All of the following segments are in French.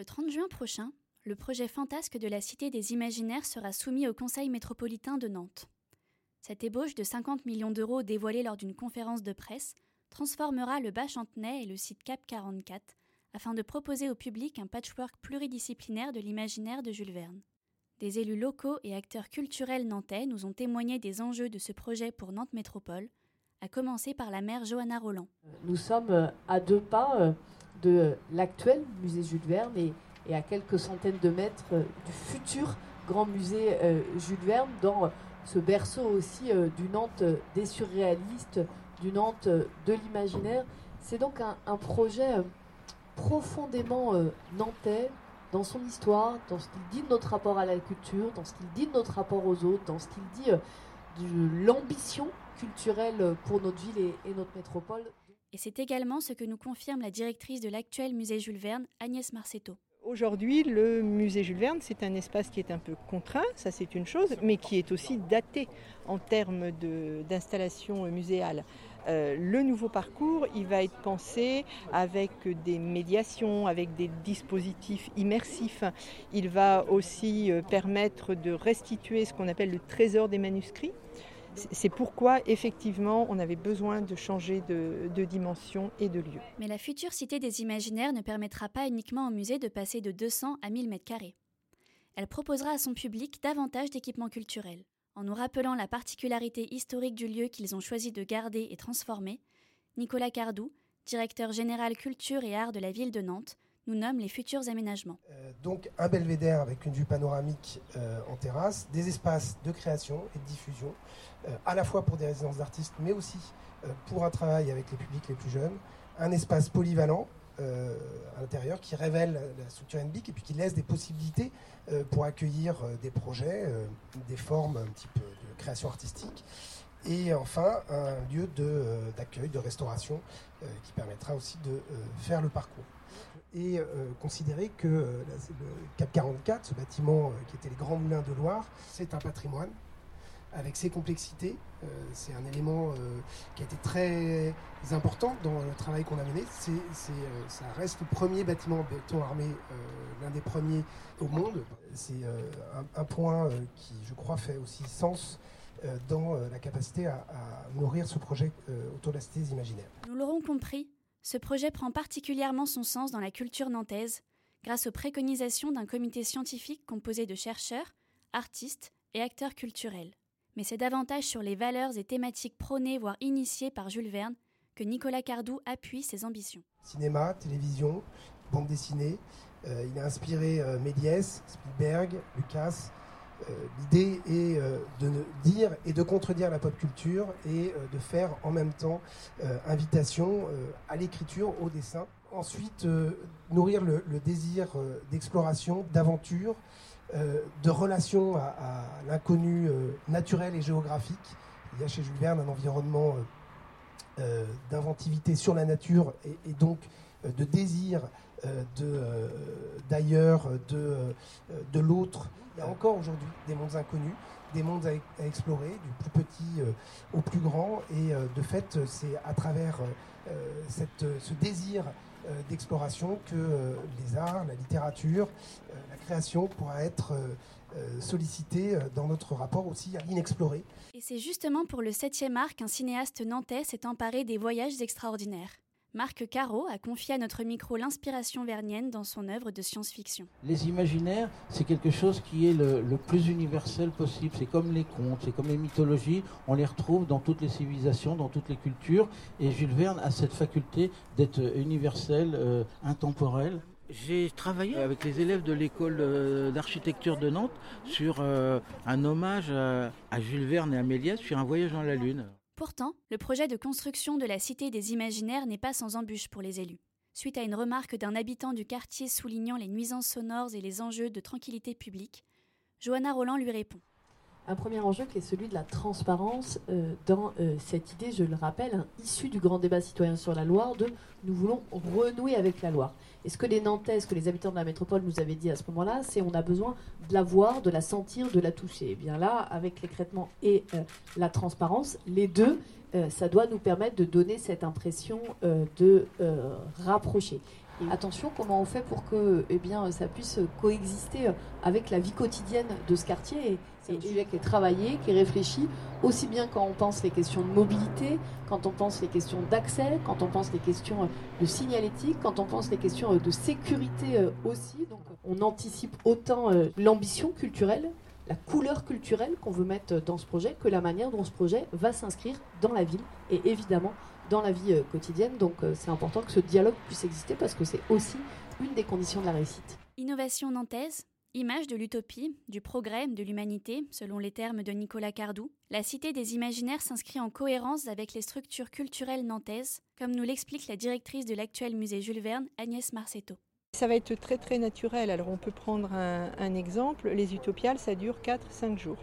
Le 30 juin prochain, le projet fantasque de la Cité des Imaginaires sera soumis au Conseil métropolitain de Nantes. Cette ébauche de 50 millions d'euros dévoilée lors d'une conférence de presse transformera le bas Chantenay et le site Cap 44 afin de proposer au public un patchwork pluridisciplinaire de l'imaginaire de Jules Verne. Des élus locaux et acteurs culturels nantais nous ont témoigné des enjeux de ce projet pour Nantes Métropole, à commencer par la maire Johanna Roland. Nous sommes à deux pas euh, de l'actuel musée Jules Verne et, à quelques centaines de mètres euh, du futur grand musée Jules Verne dans ce berceau aussi du Nantes des surréalistes, du Nantes de l'imaginaire. C'est donc un projet profondément nantais, dans son histoire, dans ce qu'il dit de notre rapport à la culture, dans ce qu'il dit de notre rapport aux autres, dans ce qu'il dit euh, de l'ambition culturelle pour notre ville et, notre métropole. Et c'est également ce que nous confirme la directrice de l'actuel musée Jules Verne, Agnès Marcetto. Aujourd'hui, le musée Jules Verne, c'est un espace qui est un peu contraint, ça c'est une chose, mais qui est aussi daté en termes d'installation muséale. Euh, le nouveau parcours, il va être pensé avec des médiations, avec des dispositifs immersifs. Il va aussi euh, permettre de restituer ce qu'on appelle le trésor des manuscrits. C'est pourquoi, effectivement, on avait besoin de changer de, dimension et de lieu. Mais la future Cité des Imaginaires ne permettra pas uniquement au musée de passer de 200 à 1000 mètres carrés. Elle proposera à son public davantage d'équipements culturels. En nous rappelant la particularité historique du lieu qu'ils ont choisi de garder et transformer, Nicolas Cardou, directeur général culture et art de la ville de Nantes, nous nomme les futurs aménagements. Euh, donc un belvédère avec une vue panoramique euh, en terrasse, des espaces de création et de diffusion, euh, à la fois pour des résidences d'artistes, mais aussi pour un travail avec les publics les plus jeunes, un espace polyvalent à l'intérieur qui révèle la structure NBIC et puis qui laisse des possibilités pour accueillir des projets, des formes un petit peu de création artistique. Et enfin, un lieu d'accueil, de, restauration qui permettra aussi de faire le parcours. Et considérer que le Cap 44, ce bâtiment qui était les Grands Moulins de Loire, c'est un patrimoine avec ses complexités. Euh, c'est un élément euh, qui a été très important dans le travail qu'on a mené. Euh, ça reste le premier bâtiment en béton armé, l'un des premiers au monde. C'est un, point qui, je crois, fait aussi sens dans la capacité à, nourrir ce projet autour de la cité imaginaire. Nous l'aurons compris, ce projet prend particulièrement son sens dans la culture nantaise, grâce aux préconisations d'un comité scientifique composé de chercheurs, artistes et acteurs culturels mais c'est davantage sur les valeurs et thématiques prônées, voire initiées par Jules Verne, que Nicolas Cardou appuie ses ambitions. Cinéma, télévision, bande dessinée, euh, il a inspiré euh, Méliès, Spielberg, Lucas. Euh, l'idée est de dire et de contredire la pop culture et de faire en même temps invitation à l'écriture, au dessin. Ensuite, nourrir le désir d'exploration, d'aventure, euh, de relation à, l'inconnu euh, naturel et géographique. Il y a chez Jules Verne un environnement euh, d'inventivité sur la nature et, donc de désir d'ailleurs, de, de l'autre. Il y a encore aujourd'hui des mondes inconnus, des mondes à, explorer, du plus petit au plus grand. Et de fait, c'est à travers cette, ce désir euh, d'exploration que euh, les arts, la littérature, euh, la création pourra être sollicitée dans notre rapport aussi à l'inexploré. Et c'est justement pour le 7e art qu'un cinéaste nantais s'est emparé des voyages extraordinaires. Marc Caro a confié à notre micro l'inspiration vernienne dans son œuvre de science-fiction. Les imaginaires, c'est quelque chose qui est le, plus universel possible. C'est comme les contes, c'est comme les mythologies. On les retrouve dans toutes les civilisations, dans toutes les cultures. Et Jules Verne a cette faculté d'être universel, euh, intemporel. J'ai travaillé avec les élèves de l'école euh, d'architecture de Nantes sur euh, un hommage à Jules Verne et à Méliès sur un voyage dans la Lune. Pourtant, le projet de construction de la Cité des Imaginaires n'est pas sans embûche pour les élus. Suite à une remarque d'un habitant du quartier soulignant les nuisances sonores et les enjeux de tranquillité publique, Johanna Roland lui répond. Un premier enjeu qui est celui de la transparence euh, dans euh, cette idée, je le rappelle, hein, issue du grand débat citoyen sur la Loire, de nous voulons renouer avec la Loire. Et ce que les Nantais, ce que les habitants de la métropole nous avaient dit à ce moment-là, c'est on a besoin de la voir, de la sentir, de la toucher. Et eh bien là, avec l'écrètement et euh, la transparence, les deux, ça doit nous permettre de donner cette impression de rapprocher. Attention, comment on fait pour que eh bien, ça puisse coexister avec la vie quotidienne de ce quartier c'est un sujet qui est travaillé, qui est réfléchi, aussi bien quand on pense les questions de mobilité, quand on pense les questions d'accès, quand on pense les questions de signalétique, quand on pense les questions de sécurité euh, aussi. Donc on anticipe autant euh, l'ambition culturelle, la couleur culturelle qu'on veut mettre dans ce projet, que la manière dont ce projet va s'inscrire dans la ville. Et évidemment dans la vie euh, quotidienne. Donc c'est important que ce dialogue puisse exister parce que c'est aussi une des conditions de la réussite. Innovation nantaise, Image de l'utopie, du progrès, de l'humanité, selon les termes de Nicolas Cardou, la Cité des Imaginaires s'inscrit en cohérence avec les structures culturelles nantaises, comme nous l'explique la directrice de l'actuel musée Jules Verne, Agnès Marcetto. Ça va être très très naturel. Alors on peut prendre un, exemple, les utopiales, ça dure 4-5 jours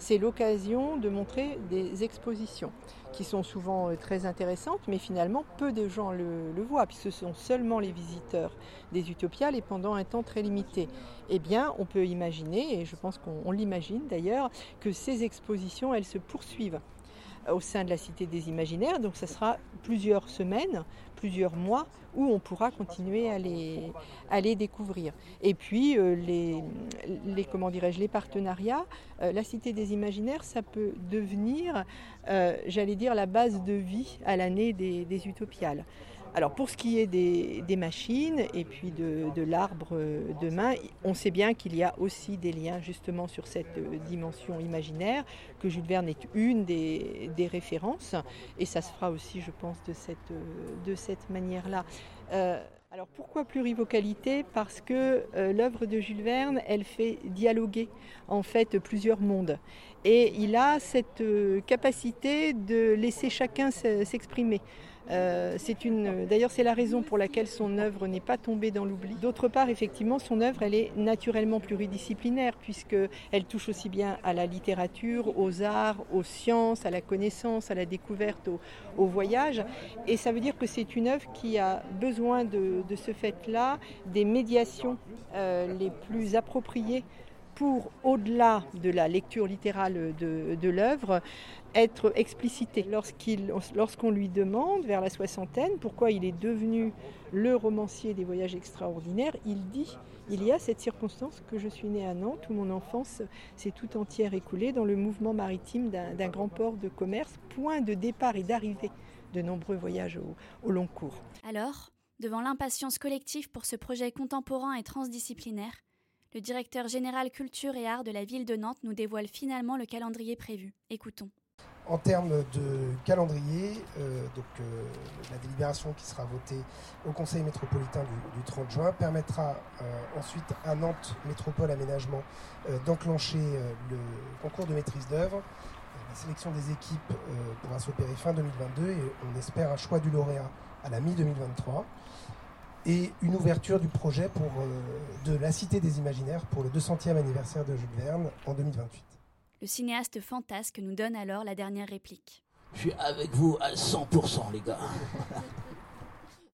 c'est l'occasion de montrer des expositions qui sont souvent euh, très intéressantes, mais finalement peu de gens le, voient, puisque ce sont seulement les visiteurs des Utopiales et pendant un temps très limité. Eh bien, on peut imaginer, et je pense qu'on l'imagine d'ailleurs, que ces expositions, elles se poursuivent au sein de la Cité des Imaginaires. Donc ce sera plusieurs semaines, plusieurs mois où on pourra continuer à les, découvrir. Et puis euh, les, comment dirais-je, les partenariats, euh, la Cité des Imaginaires, ça peut devenir, euh, j'allais dire, la base de vie à l'année des Utopiales. Alors pour ce qui est des, machines et puis de, l'arbre de main, on sait bien qu'il y a aussi des liens justement sur cette dimension imaginaire, que Jules Verne est une des, références, et ça se fera aussi, je pense, de cette, cette manière-là. Euh, alors pourquoi plurivocalité? Parce que euh, l'œuvre de Jules Verne, elle fait dialoguer en fait plusieurs mondes. Et il a cette euh, capacité de laisser chacun s'exprimer. Euh, d'ailleurs, c'est la raison pour laquelle son œuvre n'est pas tombée dans l'oubli. D'autre part, effectivement, son œuvre, elle est naturellement pluridisciplinaire puisque elle touche aussi bien à la littérature, aux arts, aux sciences, à la connaissance, à la découverte, au, voyage. Et ça veut dire que c'est une œuvre qui a besoin de, ce fait-là des médiations euh, les plus appropriées pour, au-delà de la lecture littérale de, l'œuvre, être explicité. Lorsqu'on lui demande, vers la soixantaine, pourquoi il est devenu le romancier des voyages extraordinaires, il dit il y a cette circonstance que je suis né à Nantes où mon enfance s'est tout entière écoulée dans le mouvement maritime d'un grand port de commerce, point de départ et d'arrivée de nombreux voyages au long cours. Alors, devant l'impatience collective pour ce projet contemporain et transdisciplinaire, le directeur général culture et art de la ville de Nantes nous dévoile finalement le calendrier prévu. Écoutons. En termes de calendrier, euh, donc, euh, la délibération qui sera votée au Conseil métropolitain du, 30 juin permettra euh, ensuite à Nantes Métropole Aménagement d'enclencher le concours de maîtrise d'œuvre. La sélection des équipes pourra s'opérer fin 2022 et on espère un choix du lauréat à la mi-2023 et une ouverture du projet pour, de la Cité des Imaginaires pour le 200e anniversaire de Jules Verne en 2028. Le cinéaste fantasque nous donne alors la dernière réplique. Je suis avec vous à 100%, les gars.